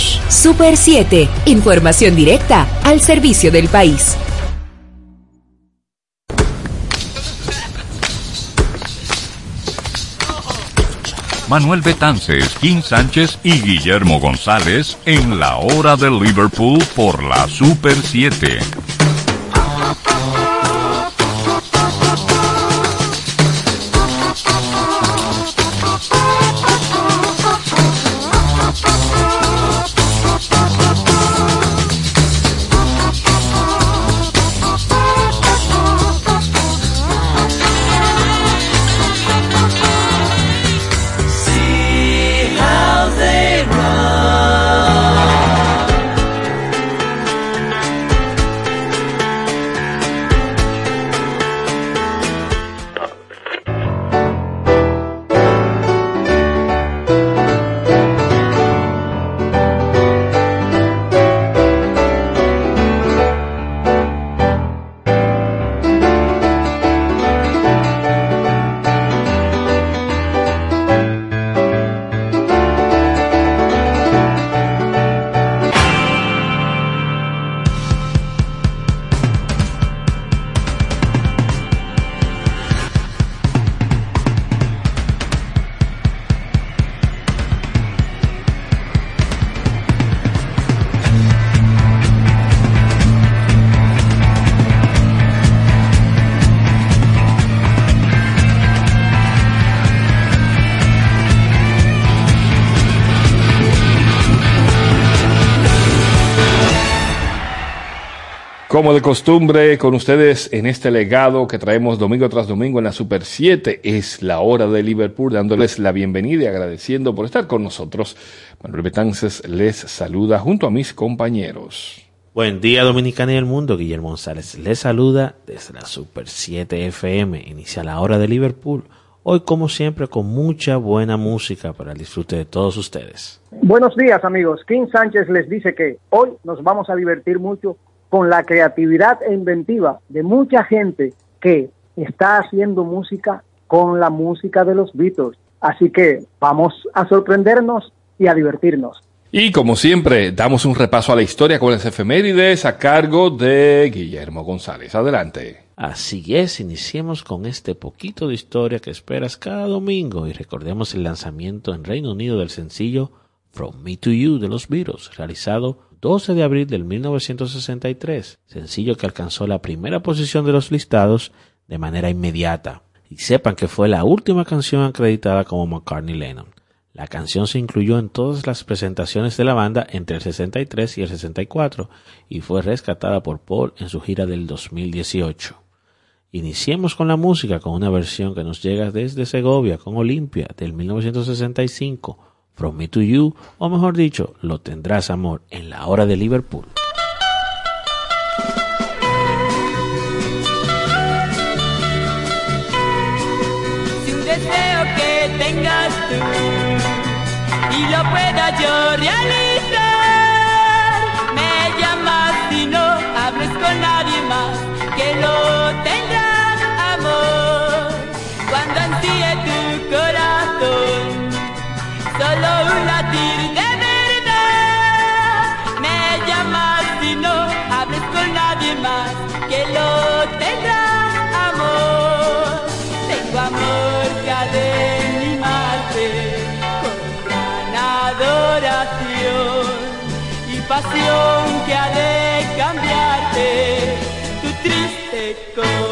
Super 7, información directa al servicio del país. Manuel Betances, Kim Sánchez y Guillermo González en la hora de Liverpool por la Super 7. Como de costumbre, con ustedes en este legado que traemos domingo tras domingo en la Super 7, es la hora de Liverpool, dándoles la bienvenida y agradeciendo por estar con nosotros. Manuel Betances les saluda junto a mis compañeros. Buen día Dominicana y el mundo, Guillermo González les saluda desde la Super 7 FM, inicia la hora de Liverpool. Hoy como siempre con mucha buena música para el disfrute de todos ustedes. Buenos días amigos, King Sánchez les dice que hoy nos vamos a divertir mucho con la creatividad e inventiva de mucha gente que está haciendo música con la música de los Beatles. Así que vamos a sorprendernos y a divertirnos. Y como siempre, damos un repaso a la historia con las efemérides a cargo de Guillermo González. Adelante. Así es, iniciemos con este poquito de historia que esperas cada domingo y recordemos el lanzamiento en Reino Unido del sencillo From Me to You de los Beatles, realizado 12 de abril del 1963, sencillo que alcanzó la primera posición de los listados de manera inmediata. Y sepan que fue la última canción acreditada como McCartney Lennon. La canción se incluyó en todas las presentaciones de la banda entre el 63 y el 64 y fue rescatada por Paul en su gira del 2018. Iniciemos con la música con una versión que nos llega desde Segovia con Olimpia del 1965 From Me to You, o mejor dicho, Lo tendrás amor en la hora de Liverpool. Si un deseo que tengas tú y lo pueda yo realizar, me llamas y no hables con nadie más que lo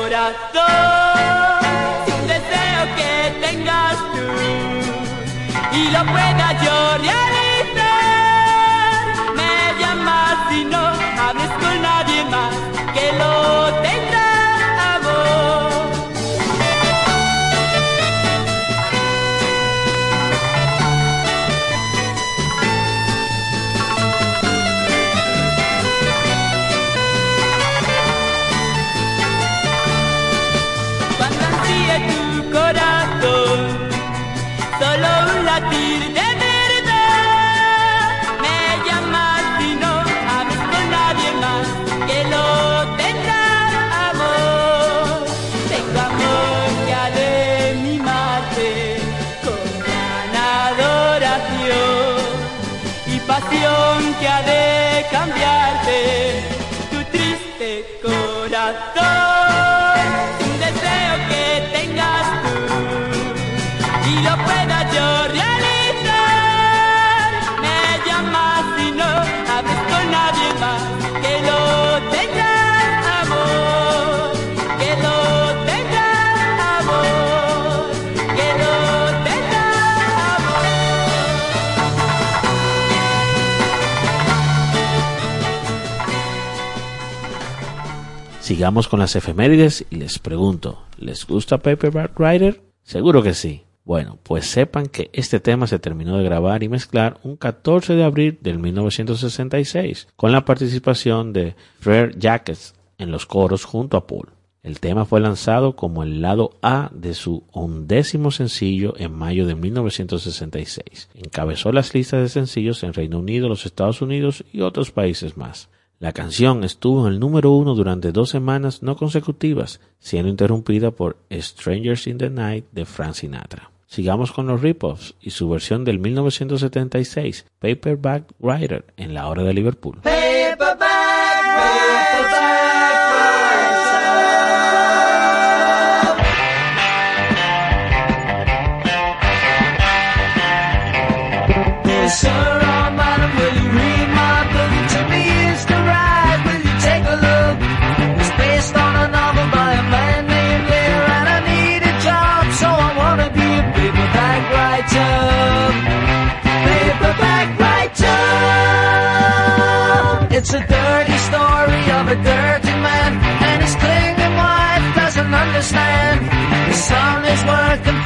corazón. Deseo que tengas tú y lo pueda yo. Sigamos con las efemérides y les pregunto, ¿les gusta Paperback Writer? Seguro que sí. Bueno, pues sepan que este tema se terminó de grabar y mezclar un 14 de abril del 1966 con la participación de Frere Jacques en los coros junto a Paul. El tema fue lanzado como el lado A de su undécimo sencillo en mayo de 1966. Encabezó las listas de sencillos en Reino Unido, los Estados Unidos y otros países más. La canción estuvo en el número uno durante dos semanas no consecutivas, siendo interrumpida por Strangers in the Night de Frank Sinatra. Sigamos con los rip-offs y su versión del 1976, Paperback Writer, en la hora de Liverpool. It's a dirty story of a dirty man, and his clinging wife doesn't understand. His son is working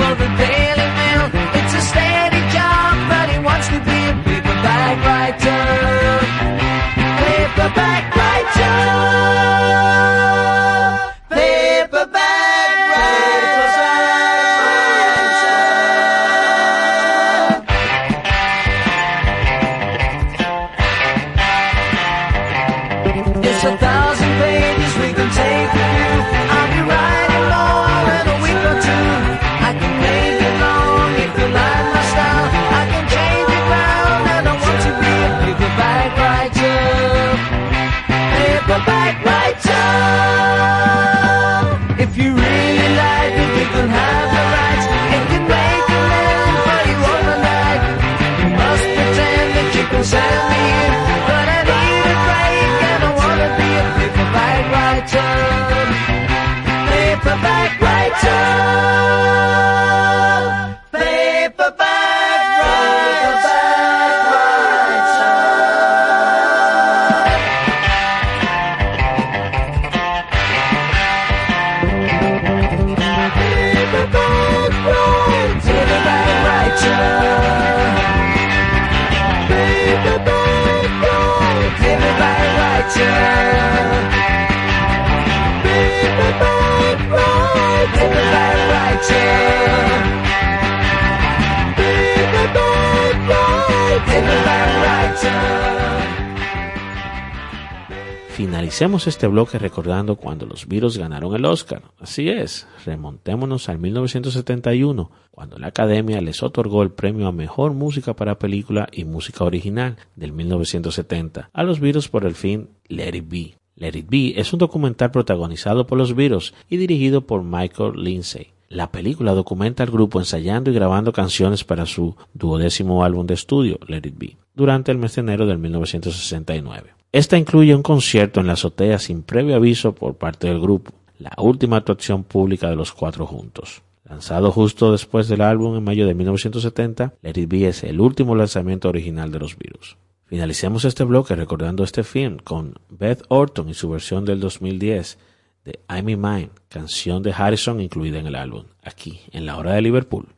Finalicemos este bloque recordando cuando los Beatles ganaron el Oscar. Así es, remontémonos al 1971, cuando la Academia les otorgó el premio a Mejor Música para Película y Música Original del 1970 a los Beatles por el film Let It Be. Let It Be es un documental protagonizado por los Beatles y dirigido por Michael Lindsay. La película documenta al grupo ensayando y grabando canciones para su duodécimo álbum de estudio, Let It Be, durante el mes de enero del 1969. Esta incluye un concierto en la azotea sin previo aviso por parte del grupo, la última actuación pública de los cuatro juntos. Lanzado justo después del álbum en mayo de 1970, Let It Be es el último lanzamiento original de los Beatles. Finalicemos este bloque recordando este film con Beth Orton y su versión del 2010 de I'm in Mine, canción de Harrison incluida en el álbum, aquí en la hora de Liverpool.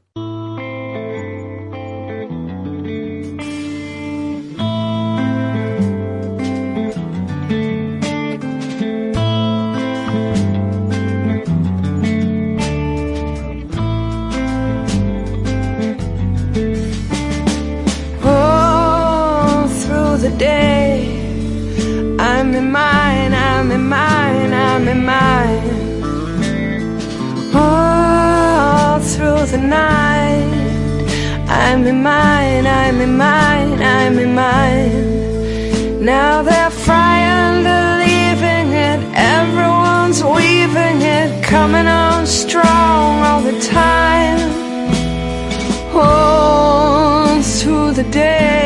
in mine All through the night I'm in mine, I'm in mine, I'm in mine. Now they're frying, the leaving it Everyone's weaving it Coming on strong all the time. All through the day.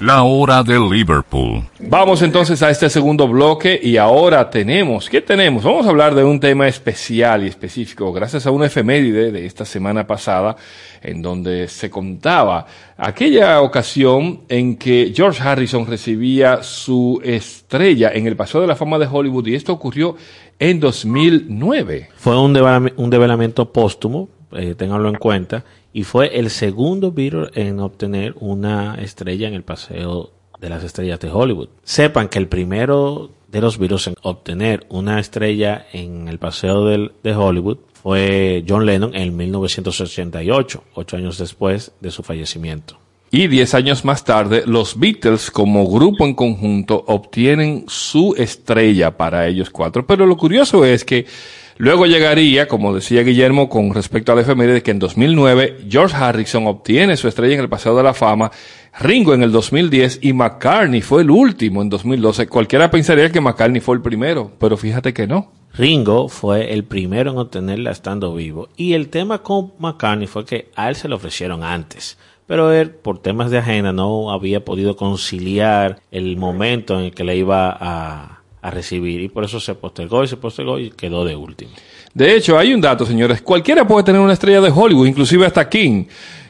La hora de Liverpool. Vamos entonces a este segundo bloque y ahora tenemos, ¿qué tenemos? Vamos a hablar de un tema especial y específico, gracias a una efeméride de esta semana pasada, en donde se contaba aquella ocasión en que George Harrison recibía su estrella en el Paseo de la Fama de Hollywood y esto ocurrió en 2009. Fue un, develami- un develamiento póstumo, eh, ténganlo en cuenta, y fue el segundo Beatle en obtener una estrella en el Paseo de las Estrellas de Hollywood. Sepan que el primero de los Beatles en obtener una estrella en el Paseo del- de Hollywood fue John Lennon en 1988, ocho años después de su fallecimiento. Y diez años más tarde, los Beatles como grupo en conjunto obtienen su estrella para ellos cuatro. Pero lo curioso es que luego llegaría, como decía Guillermo con respecto a la efeméride, que en 2009 George Harrison obtiene su estrella en el Paseo de la Fama, Ringo en el 2010 y McCartney fue el último en 2012. Cualquiera pensaría que McCartney fue el primero, pero fíjate que no. Ringo fue el primero en obtenerla estando vivo. Y el tema con McCartney fue que a él se lo ofrecieron antes. Pero él, por temas de agenda, no había podido conciliar el momento en el que le iba a, a recibir. Y por eso se postergó y se postergó y quedó de último. De hecho, hay un dato, señores. Cualquiera puede tener una estrella de Hollywood, inclusive hasta King.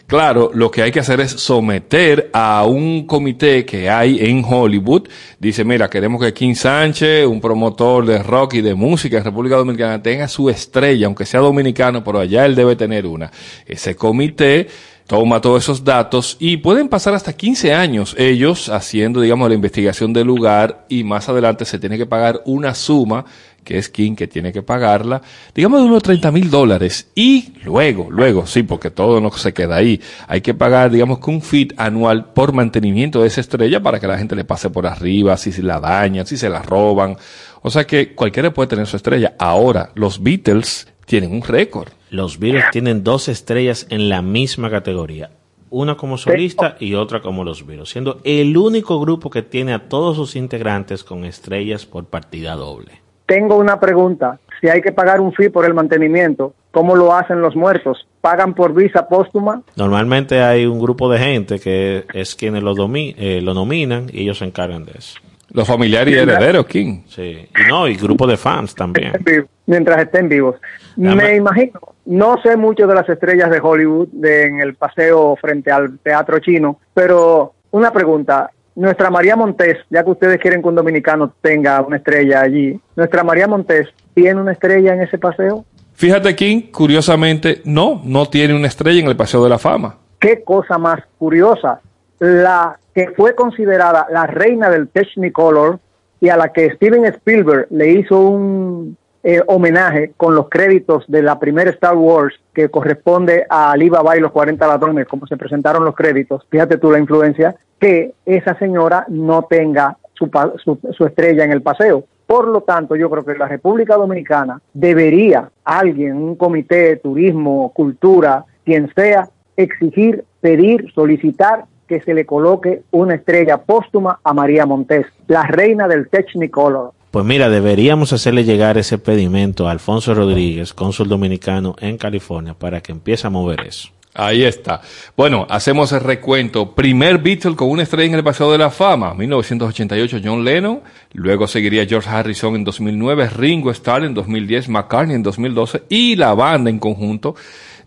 Claro, lo que hay que hacer es someter a un comité que hay en Hollywood. Dice, mira, queremos que King Sánchez, un promotor de rock y de música en República Dominicana, tenga su estrella, aunque sea dominicano, pero allá él debe tener una. Ese comité toma todos esos datos y pueden pasar hasta 15 años ellos haciendo, digamos, la investigación del lugar y más adelante se tiene que pagar una suma que es King que tiene que pagarla, digamos de unos 30 mil dólares. Y luego, luego, sí, porque todo no se queda ahí. Hay que pagar, digamos que un fit anual por mantenimiento de esa estrella para que la gente le pase por arriba, si se la dañan, si se la roban. O sea que cualquiera puede tener su estrella. Ahora, los Beatles tienen un récord. Los Beatles tienen dos estrellas en la misma categoría. Una como solista y otra como los Beatles, siendo el único grupo que tiene a todos sus integrantes con estrellas por partida doble. Tengo una pregunta. Si hay que pagar un fee por el mantenimiento, ¿Cómo lo hacen los muertos? ¿Pagan por visa póstuma? Normalmente hay un grupo de gente que es quienes lo, domi- eh, lo nominan y ellos se encargan de eso. Los familiares y herederos, King. Sí. Y no, y grupo de fans también. mientras estén vivos. Dame- Me imagino, no sé mucho de las estrellas de Hollywood de- en el paseo frente al teatro chino, pero una pregunta. Nuestra María Montés, ya que ustedes quieren que un dominicano tenga una estrella allí, nuestra María Montés tiene una estrella en ese paseo. Fíjate, King, curiosamente, no, no tiene una estrella en el Paseo de la Fama. Qué cosa más curiosa. La que fue considerada la reina del Technicolor y a la que Steven Spielberg le hizo un eh, homenaje con los créditos de la primera Star Wars que corresponde a Alibaba y los 40 ladrones, como se presentaron los créditos. Fíjate tú la influencia, que esa señora no tenga su, su, su estrella en el paseo. Por lo tanto, yo creo que la República Dominicana debería, alguien, un comité de turismo, cultura, quien sea, exigir, pedir, solicitar que se le coloque una estrella póstuma a María Montés, la reina del Technicolor. Pues mira, deberíamos hacerle llegar ese pedimento a Alfonso Rodríguez, cónsul dominicano en California, para que empiece a mover eso. Ahí está. Bueno, hacemos el recuento. Primer Beatle con una estrella en el Paseo de la Fama, 1988 John Lennon, luego seguiría George Harrison en 2009, Ringo Starr en 2010, McCartney en 2012 y la banda en conjunto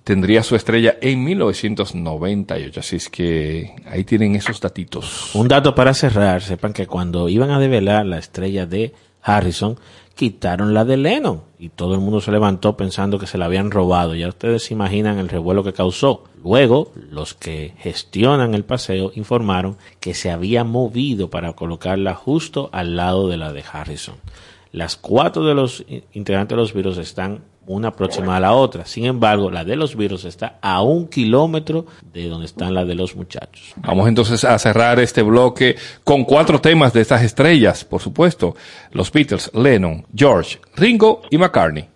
tendría su estrella en 1998. Así es que ahí tienen esos datitos. Un dato para cerrar, sepan que cuando iban a develar la estrella de Harrison, quitaron la de Lennon y todo el mundo se levantó pensando que se la habían robado. Ya ustedes se imaginan el revuelo que causó. Luego, los que gestionan el paseo informaron que se había movido para colocarla justo al lado de la de Harrison. Las cuatro de los in- integrantes de los virus están una próxima a la otra. Sin embargo, la de los virus está a un kilómetro de donde están las de los muchachos. Vamos entonces a cerrar este bloque con cuatro temas de estas estrellas, por supuesto. Los Beatles, Lennon, George, Ringo y McCartney.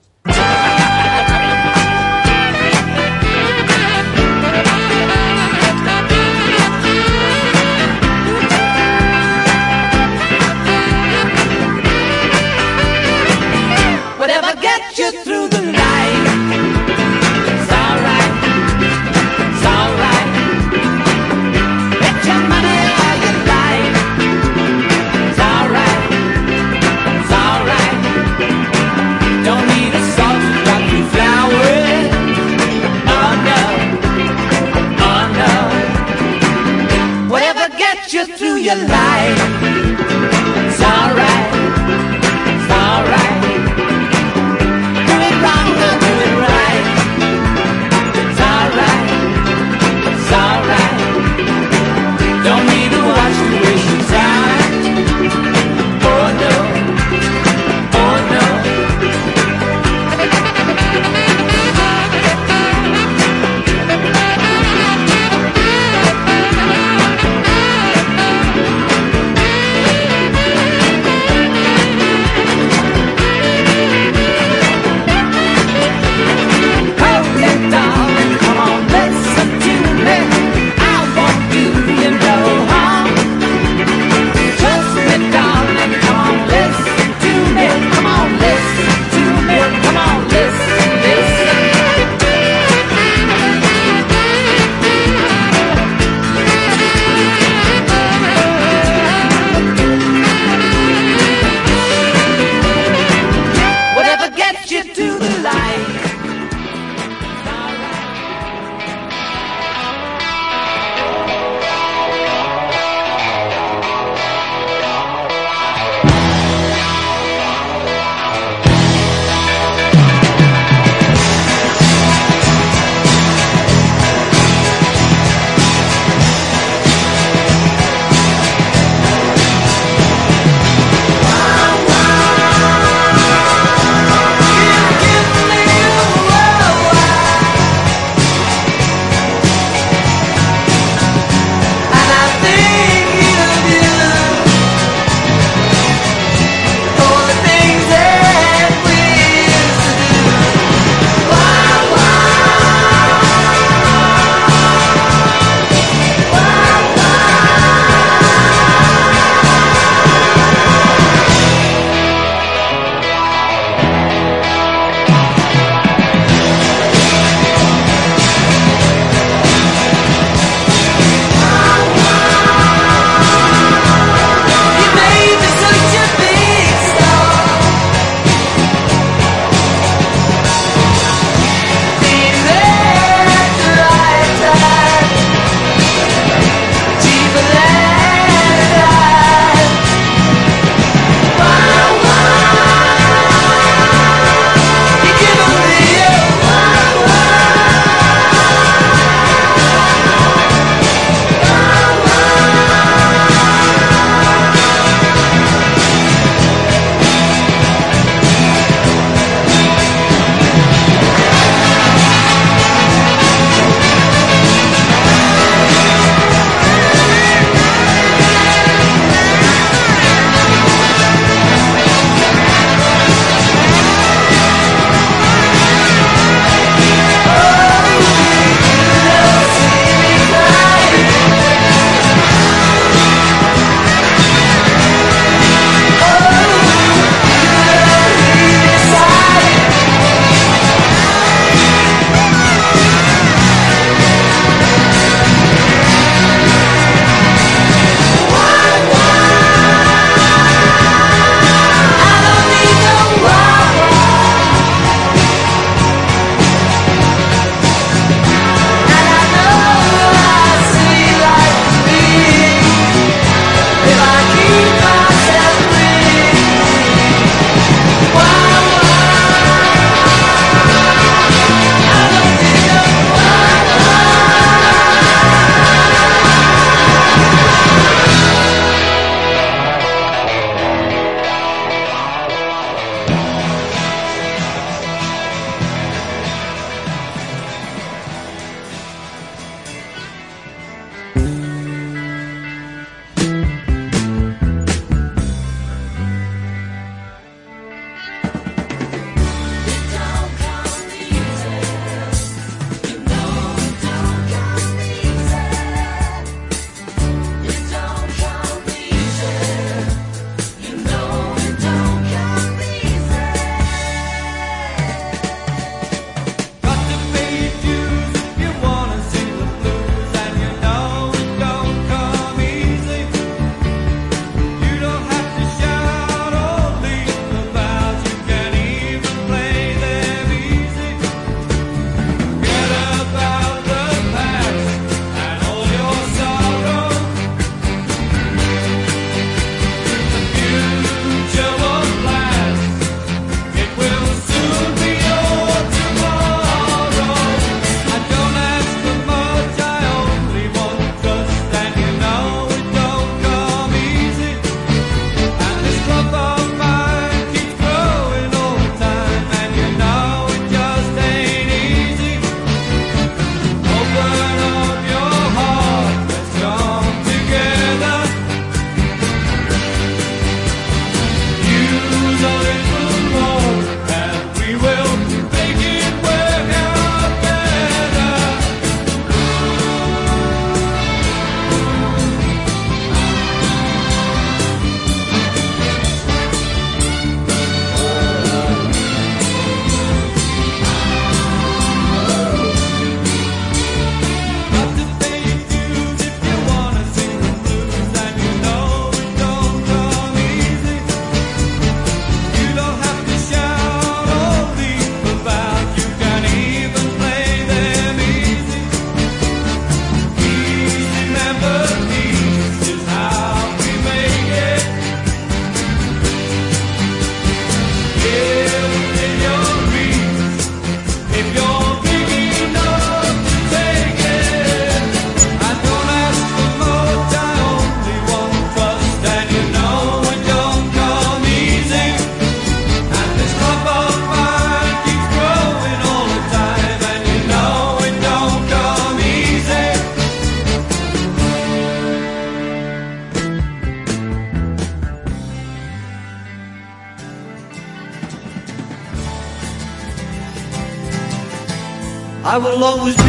I will always be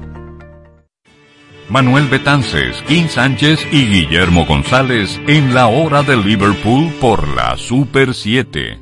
Manuel Betances, Kim Sánchez y Guillermo González en la hora de Liverpool por la Super 7.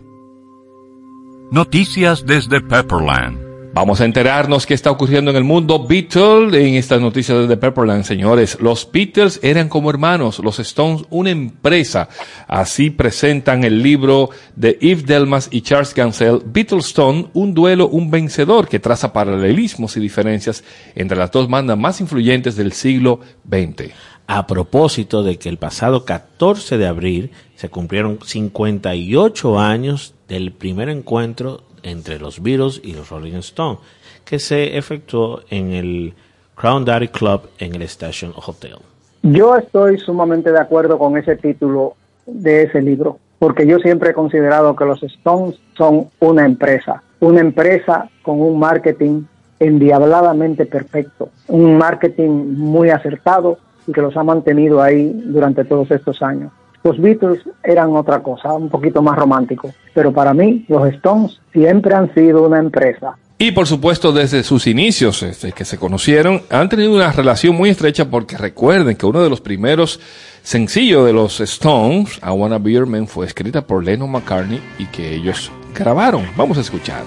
Noticias desde Pepperland. Vamos a enterarnos qué está ocurriendo en el mundo Beatles en estas noticias de Pepperland, señores. Los Beatles eran como hermanos, los Stones una empresa. Así presentan el libro de Yves Delmas y Charles Gansell, Beatlestone, un duelo, un vencedor que traza paralelismos y diferencias entre las dos bandas más influyentes del siglo XX. a propósito de que el pasado 14 de abril se cumplieron 58 años del primer encuentro entre los Beatles y los Rolling Stones, que se efectuó en el Crown Daddy Club en el Station Hotel. Yo estoy sumamente de acuerdo con ese título de ese libro, porque yo siempre he considerado que los Stones son una empresa, una empresa con un marketing endiabladamente perfecto, un marketing muy acertado y que los ha mantenido ahí durante todos estos años. Los Beatles eran otra cosa, un poquito más romántico. Pero para mí, los Stones siempre han sido una empresa. Y por supuesto, desde sus inicios, desde que se conocieron, han tenido una relación muy estrecha porque recuerden que uno de los primeros sencillos de los Stones, I Wanna Be Your Man, fue escrita por Lennon McCartney y que ellos grabaron. Vamos a escuchar.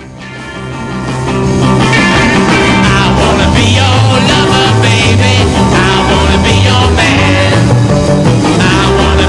I wanna be your man.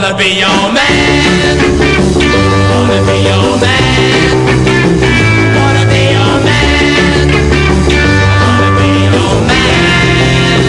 wanna be your man. Wanna be your man. Wanna be your man. Wanna be your man.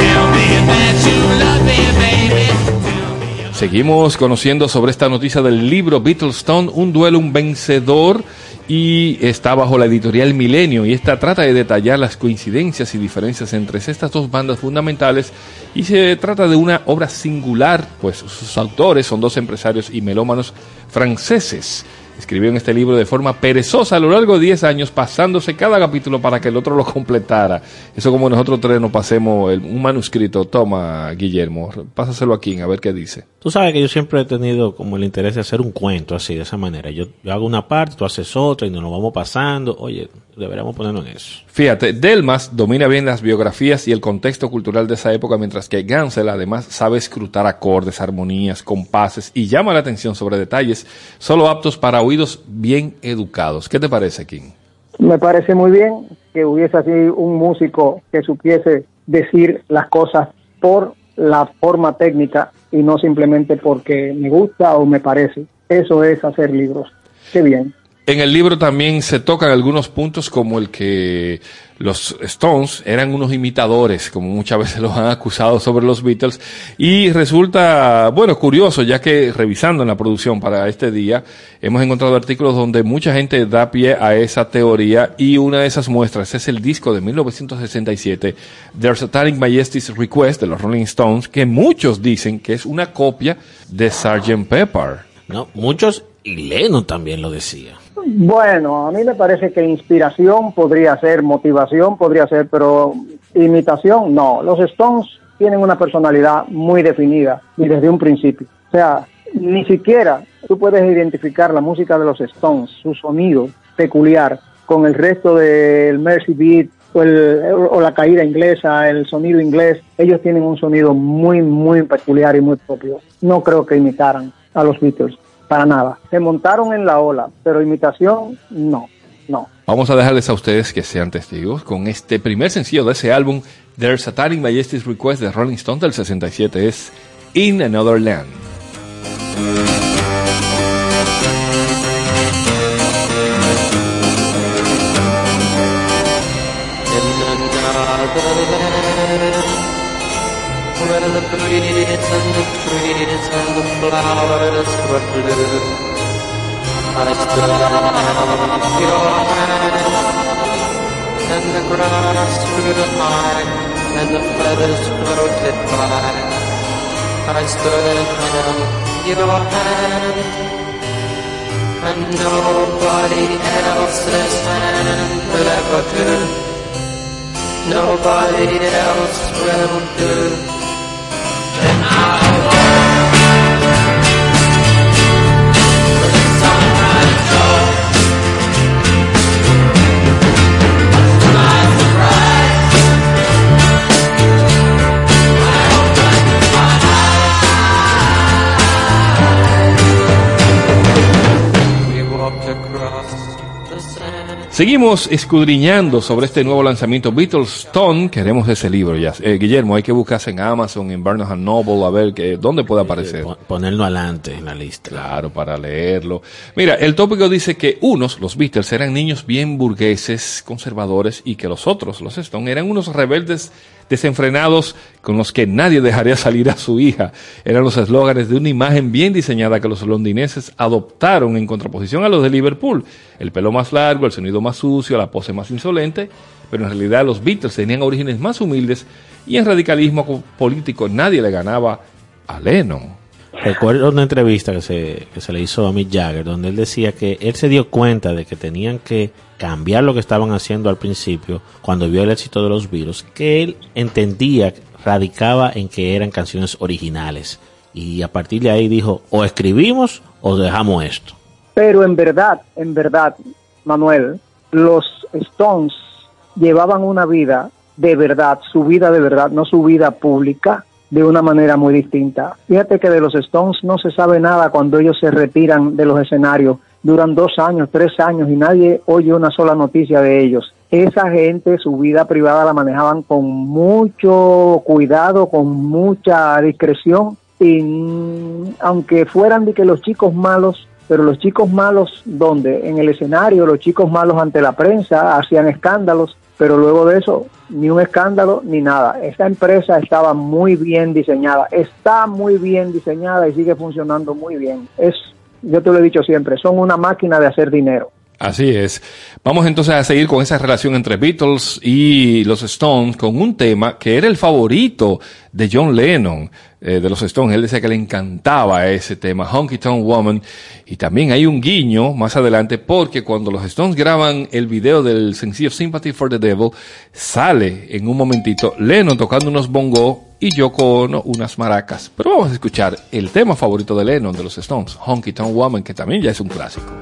Tell me that you love me, baby. Tell me Seguimos conociendo sobre esta noticia del libro Beatlestone, un duelo, un vencedor, y está bajo la editorial Milenio, y esta trata de detallar las coincidencias y diferencias entre estas dos bandas fundamentales, y se trata de una obra singular, pues sus autores son dos empresarios y melómanos franceses. Escribieron este libro de forma perezosa a lo largo de 10 años, pasándose cada capítulo para que el otro lo completara. Eso como nosotros tres nos pasemos el- un manuscrito. Toma, Guillermo, pásaselo aquí, a ver qué dice. Tú sabes que yo siempre he tenido como el interés de hacer un cuento así, de esa manera. Yo, yo hago una parte, tú haces otra y nos lo vamos pasando. Oye, deberíamos ponernos en eso. Fíjate, Delmas domina bien las biografías y el contexto cultural de esa época, mientras que Gansel además sabe escrutar acordes, armonías, compases y llama la atención sobre detalles solo aptos para oídos bien educados. ¿Qué te parece, King? Me parece muy bien que hubiese así un músico que supiese decir las cosas por la forma técnica y no simplemente porque me gusta o me parece. Eso es hacer libros. Qué bien. En el libro también se tocan algunos puntos como el que los Stones eran unos imitadores, como muchas veces los han acusado sobre los Beatles, y resulta, bueno, curioso, ya que revisando en la producción para este día, hemos encontrado artículos donde mucha gente da pie a esa teoría, y una de esas muestras es el disco de 1967, Their Satanic Majesty's Request de los Rolling Stones, que muchos dicen que es una copia de Sgt. Pepper. ¿no? Muchos, y Lennon también lo decía. Bueno, a mí me parece que inspiración podría ser, motivación podría ser, pero imitación no. Los Stones tienen una personalidad muy definida y desde un principio. O sea, ni siquiera tú puedes identificar la música de los Stones, su sonido peculiar, con el resto del Mercy Beat o, el- o la caída inglesa, el sonido inglés. Ellos tienen un sonido muy, muy peculiar y muy propio. No creo que imitaran a los Beatles, para nada. Se montaron en la ola, pero imitación, no, no. Vamos a dejarles a ustedes que sean testigos con este primer sencillo de ese álbum, Their Satanic Majesty's Request de Rolling Stone del 67, es In Another Land. Flowers were blue. I stood held your hand, and the grass grew high, and the feathers floated by. I stood held your hand, and nobody else's hand will ever do. Nobody else will do. And I Seguimos escudriñando sobre este nuevo lanzamiento Beatles Stone. Queremos ese libro ya. Eh, Guillermo, hay que buscarse en Amazon, en Barnes Noble, a ver que, dónde puede aparecer. Pon- Ponerlo adelante en la lista. Claro, para leerlo. Mira, el tópico dice que unos, los Beatles, eran niños bien burgueses, conservadores, y que los otros, los Stone, eran unos rebeldes desenfrenados con los que nadie dejaría salir a su hija. Eran los eslóganes de una imagen bien diseñada que los londinenses adoptaron en contraposición a los de Liverpool. El pelo más largo, el sonido más sucio, la pose más insolente, pero en realidad los Beatles tenían orígenes más humildes y en radicalismo co- político nadie le ganaba a Lennon. Recuerdo una entrevista que se, que se le hizo a Mick Jagger, donde él decía que él se dio cuenta de que tenían que cambiar lo que estaban haciendo al principio, cuando vio el éxito de los virus, que él entendía, radicaba en que eran canciones originales. Y a partir de ahí dijo, o escribimos o dejamos esto. Pero en verdad, en verdad, Manuel, los Stones llevaban una vida de verdad, su vida de verdad, no su vida pública, de una manera muy distinta. Fíjate que de los Stones no se sabe nada cuando ellos se retiran de los escenarios. Duran dos años, tres años y nadie oye una sola noticia de ellos. Esa gente, su vida privada la manejaban con mucho cuidado, con mucha discreción y mm, aunque fueran de que los chicos malos, pero los chicos malos, donde En el escenario, los chicos malos ante la prensa hacían escándalos, pero luego de eso, ni un escándalo ni nada. Esta empresa estaba muy bien diseñada, está muy bien diseñada y sigue funcionando muy bien. Es, yo te lo he dicho siempre, son una máquina de hacer dinero. Así es. Vamos entonces a seguir con esa relación entre Beatles y los Stones con un tema que era el favorito de John Lennon eh, de los Stones. Él decía que le encantaba ese tema, Honky Tonk Woman. Y también hay un guiño más adelante porque cuando los Stones graban el video del sencillo Sympathy for the Devil, sale en un momentito Lennon tocando unos bongos y Yoko Ono unas maracas. Pero vamos a escuchar el tema favorito de Lennon de los Stones, Honky Tonk Woman, que también ya es un clásico.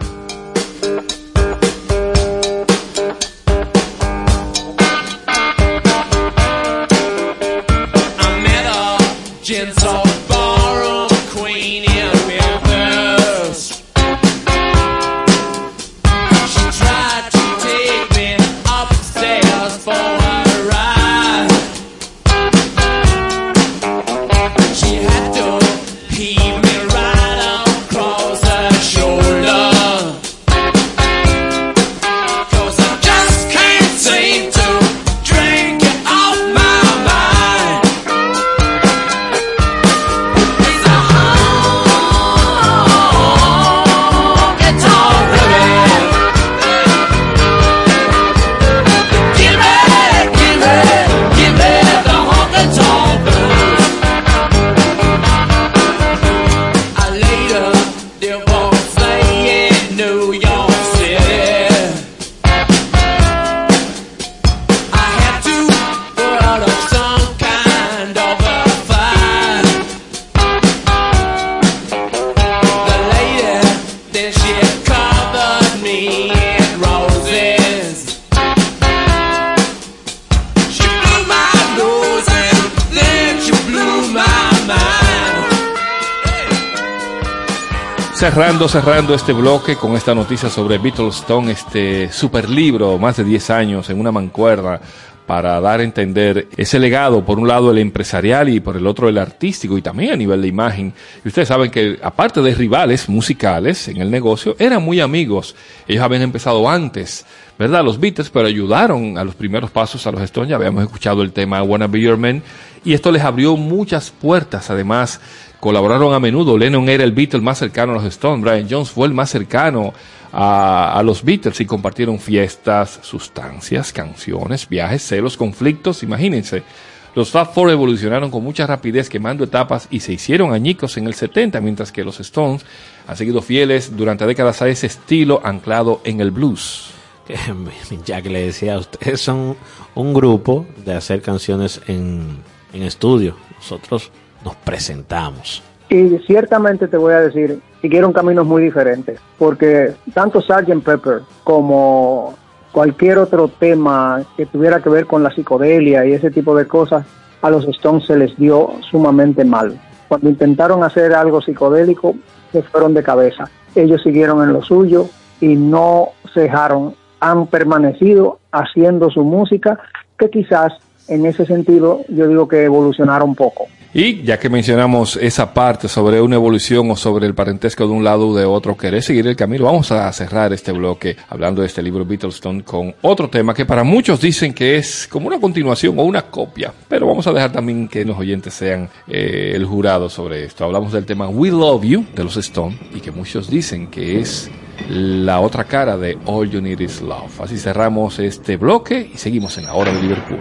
Cerrando, cerrando este bloque con esta noticia sobre Beatlestone, este super libro, más de 10 años en una mancuerna, para dar a entender ese legado, por un lado el empresarial y por el otro el artístico y también a nivel de imagen. Y ustedes saben que aparte de rivales musicales en el negocio, eran muy amigos. Ellos habían empezado antes, ¿verdad? Los Beatles, pero ayudaron a los primeros pasos a los Stones. Ya habíamos escuchado el tema Wanna Be Your Man y esto les abrió muchas puertas. Además, colaboraron a menudo. Lennon era el Beatle más cercano a los Stones. Brian Jones fue el más cercano a, a los Beatles y compartieron fiestas, sustancias, canciones, viajes, celos, conflictos. Imagínense. Los Fab Four evolucionaron con mucha rapidez, quemando etapas y se hicieron añicos en el 70, mientras que los Stones han seguido fieles durante décadas a ese estilo anclado en el blues. que le decía, ustedes son un grupo de hacer canciones en, en estudio. Nosotros nos presentamos. Y ciertamente te voy a decir, siguieron caminos muy diferentes, porque tanto Sgt. Pepper como cualquier otro tema que tuviera que ver con la psicodelia y ese tipo de cosas, a los Stones se les dio sumamente mal. Cuando intentaron hacer algo psicodélico, se fueron de cabeza. Ellos siguieron en lo suyo y no se dejaron han permanecido haciendo su música, que quizás en ese sentido yo digo que evolucionaron poco. Y ya que mencionamos esa parte sobre una evolución o sobre el parentesco de un lado u de otro, querés seguir el camino, vamos a cerrar este bloque hablando de este libro Beatlestone con otro tema que para muchos dicen que es como una continuación o una copia, pero vamos a dejar también que los oyentes sean eh, el jurado sobre esto. Hablamos del tema We Love You de los Stone y que muchos dicen que es la otra cara de All You Need Is Love. Así cerramos este bloque y seguimos en la hora de Liverpool.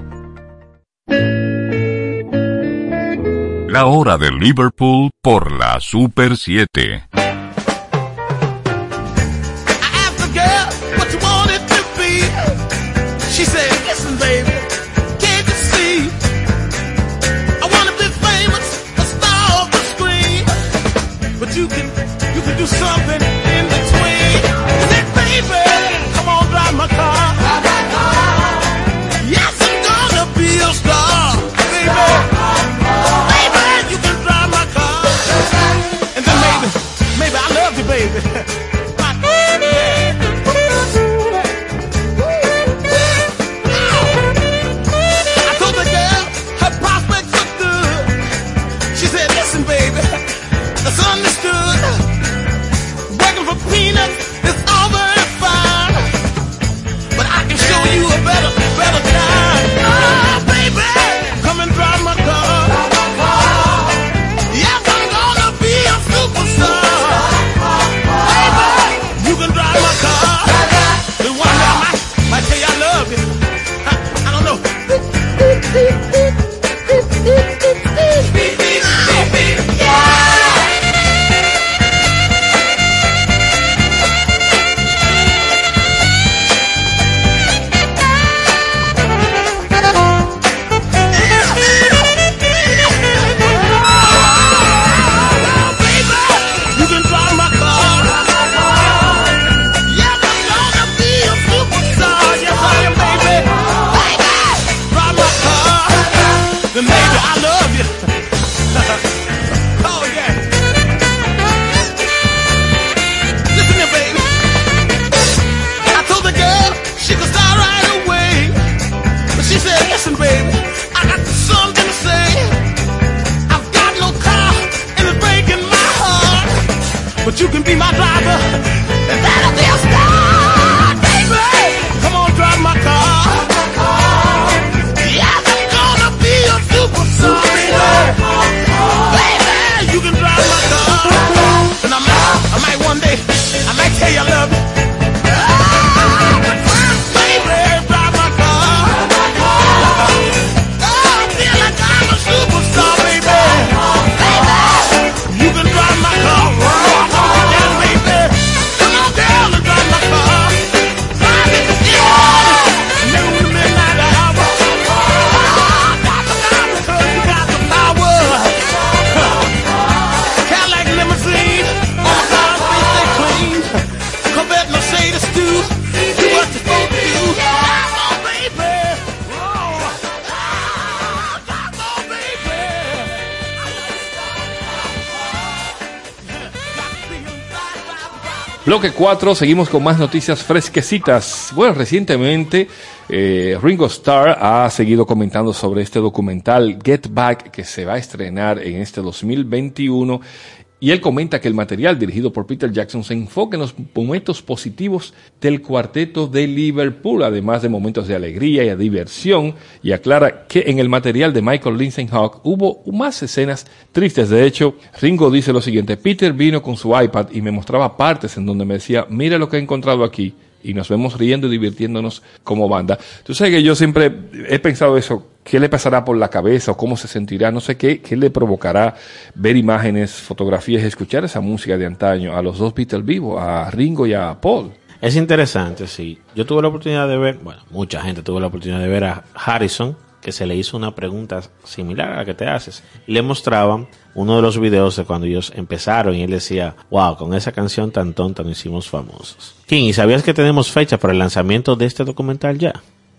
La hora de Liverpool por la Super 7. I asked the girl what you wanted to be. She said, listen, baby, Bloque 4, seguimos con más noticias fresquecitas. Bueno, recientemente eh, Ringo Starr ha seguido comentando sobre este documental Get Back que se va a estrenar en este 2021 y él comenta que el material dirigido por Peter Jackson se enfoca en los momentos positivos del cuarteto de Liverpool, además de momentos de alegría y diversión, y aclara que en el material de Michael Lindsay Hawk hubo más escenas tristes. De hecho, Ringo dice lo siguiente, Peter vino con su iPad y me mostraba partes en donde me decía, mira lo que he encontrado aquí, y nos vemos riendo y divirtiéndonos como banda. Tú sabes que yo siempre he pensado eso, ¿qué le pasará por la cabeza o cómo se sentirá? No sé qué, qué le provocará ver imágenes, fotografías, escuchar esa música de antaño a los dos Beatles vivos, a Ringo y a Paul. Es interesante, sí. Yo tuve la oportunidad de ver, bueno, mucha gente tuvo la oportunidad de ver a Harrison que se le hizo una pregunta similar a la que te haces. Y le mostraban uno de los videos de cuando ellos empezaron y él decía, wow, con esa canción tan tonta nos hicimos famosos. King, ¿y sabías que tenemos fecha para el lanzamiento de este documental ya?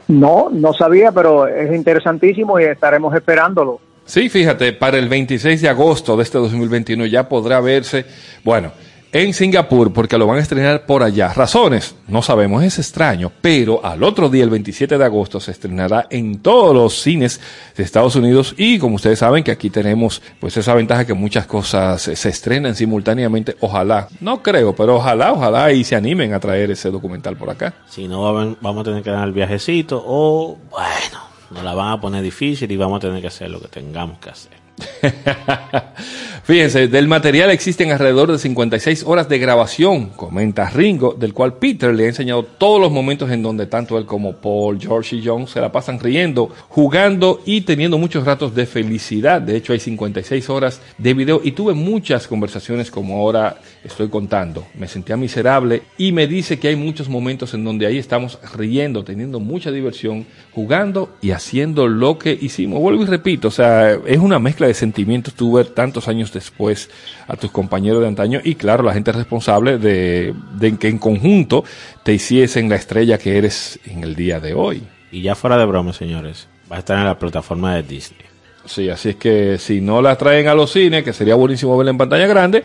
No, no sabía, pero es interesantísimo y estaremos esperándolo. Sí, fíjate, para el 26 de agosto de este 2021 ya podrá verse, bueno, en Singapur, porque lo van a estrenar por allá. Razones, no sabemos, es extraño, pero al otro día, el 27 de agosto, se estrenará en todos los cines de Estados Unidos y como ustedes saben que aquí tenemos pues esa ventaja que muchas cosas se, estrenan simultáneamente, ojalá, no creo, pero ojalá, ojalá y se animen a traer ese documental por acá. Si no, va- vamos a tener que dar el viajecito o, bueno, nos la van a poner difícil y vamos a tener que hacer lo que tengamos que hacer. Fíjense, del material existen alrededor de 56 horas de grabación, comenta Ringo, del cual Peter le ha enseñado todos los momentos en donde tanto él como Paul, George y John se la pasan riendo, jugando y teniendo muchos ratos de felicidad. De hecho, hay 56 horas de video y tuve muchas conversaciones como ahora estoy contando. Me sentía miserable y me dice que hay muchos momentos en donde ahí estamos riendo, teniendo mucha diversión, jugando y haciendo lo que hicimos. Vuelvo y repito, o sea, es una mezcla de sentimientos tú ver tantos años después a tus compañeros de antaño y claro, la gente responsable de, de que en conjunto te hiciesen la estrella que eres en el día de hoy. Y ya fuera de broma, señores, va a estar en la plataforma de Disney. Sí, así es que si no la traen a los cines, que sería buenísimo verla en pantalla grande,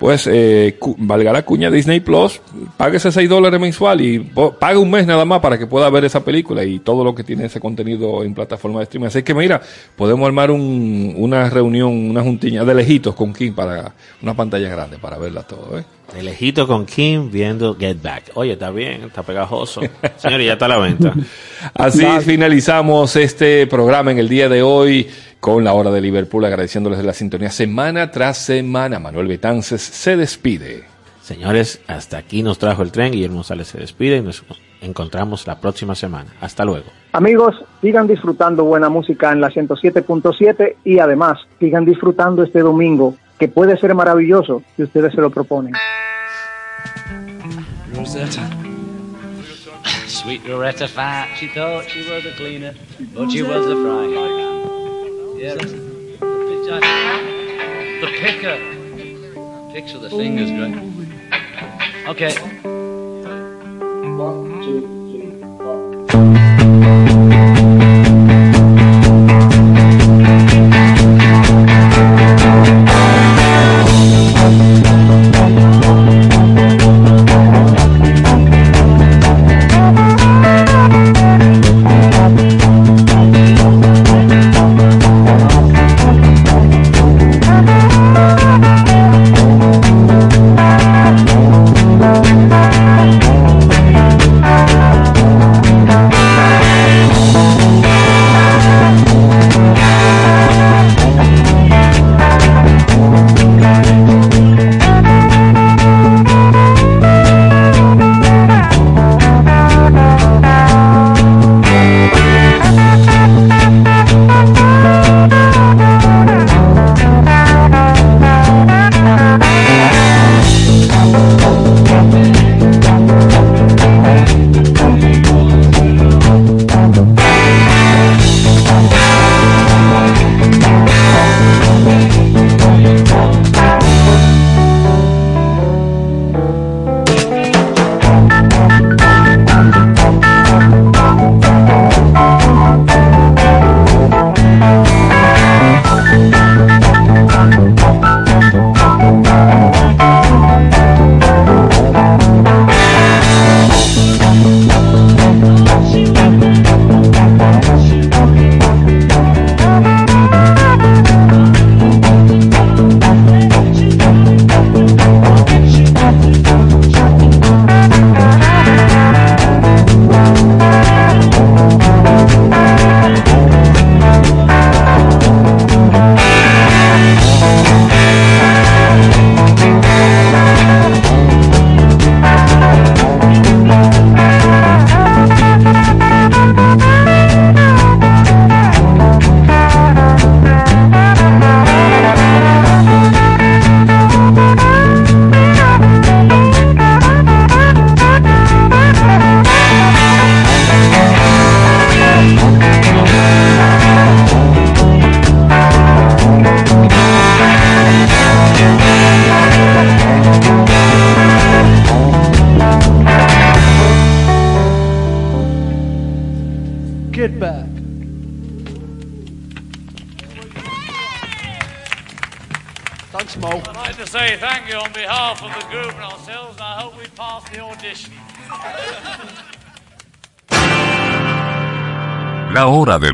pues eh, valga la cuña Disney Plus, páguese 6 dólares mensual y pague un mes nada más para que pueda ver esa película y todo lo que tiene ese contenido en plataforma de streaming. Así que mira, podemos armar un- una reunión, una juntiña de lejitos con Kim para una pantalla grande para verla todo. ¿eh? De lejito con Kim viendo Get Back. Oye, está bien, está pegajoso. Señores, ya está a la venta. Así finalizamos este programa en el día de hoy con la hora de Liverpool, agradeciéndoles de la sintonía semana tras semana. Manuel Betances se despide. Señores, hasta aquí nos trajo el tren. Guillermo Sales se despide y nos encontramos la próxima semana. Hasta luego. Amigos, sigan disfrutando buena música en la 107.7 y además sigan disfrutando este domingo, que puede ser maravilloso si ustedes se lo proponen. Rosetta. Sweet Loretta Fat, she thought she was a cleaner, but she was a frying pan. Yeah, the picker. With the fingers, great. Okay. One, two, three, four.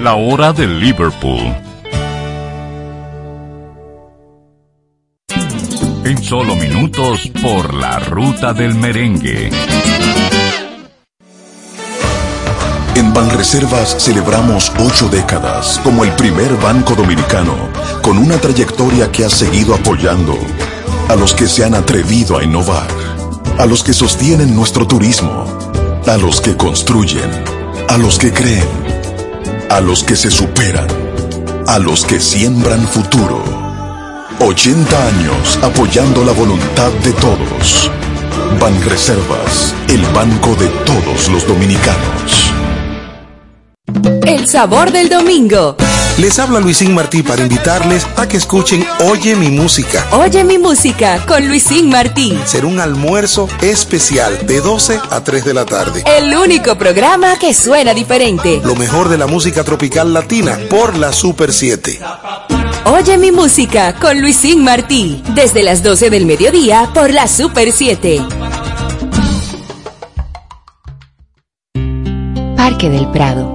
La hora de Liverpool. En solo minutos por la ruta del merengue. En Banreservas celebramos ocho décadas como el primer banco dominicano con una trayectoria que ha seguido apoyando a los que se han atrevido a innovar, a los que sostienen nuestro turismo, a los que construyen, a los que creen, a los que se superan, a los que siembran futuro. 80 años apoyando la voluntad de todos. Banreservas, el banco de todos los dominicanos. El sabor del domingo. Les habla Luisín Martí para invitarles a que escuchen Oye mi música. Oye mi música con Luisín Martí. Será un almuerzo especial de 12 a 3 de la tarde. El único programa que suena diferente. Lo mejor de la música tropical latina por la Super 7. Oye mi música con Luisín Martí. Desde las 12 del mediodía por la Super 7. Parque del Prado,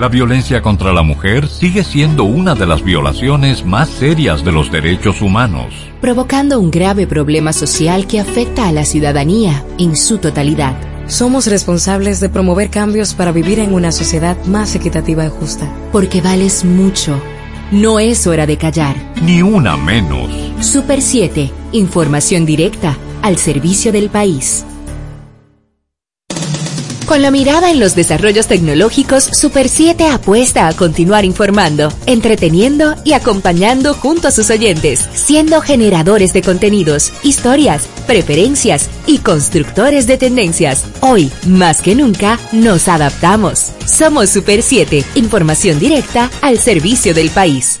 La violencia contra la mujer sigue siendo una de las violaciones más serias de los derechos humanos. Provocando un grave problema social que afecta a la ciudadanía en su totalidad. Somos responsables de promover cambios para vivir en una sociedad más equitativa y justa. Porque vales mucho. No es hora de callar. Ni una menos. Super 7. Información directa al servicio del país. Con la mirada en los desarrollos tecnológicos, Super 7 apuesta a continuar informando, entreteniendo y acompañando junto a sus oyentes, siendo generadores de contenidos, historias, preferencias y constructores de tendencias. Hoy, más que nunca, nos adaptamos. Somos Super 7, información directa al servicio del país.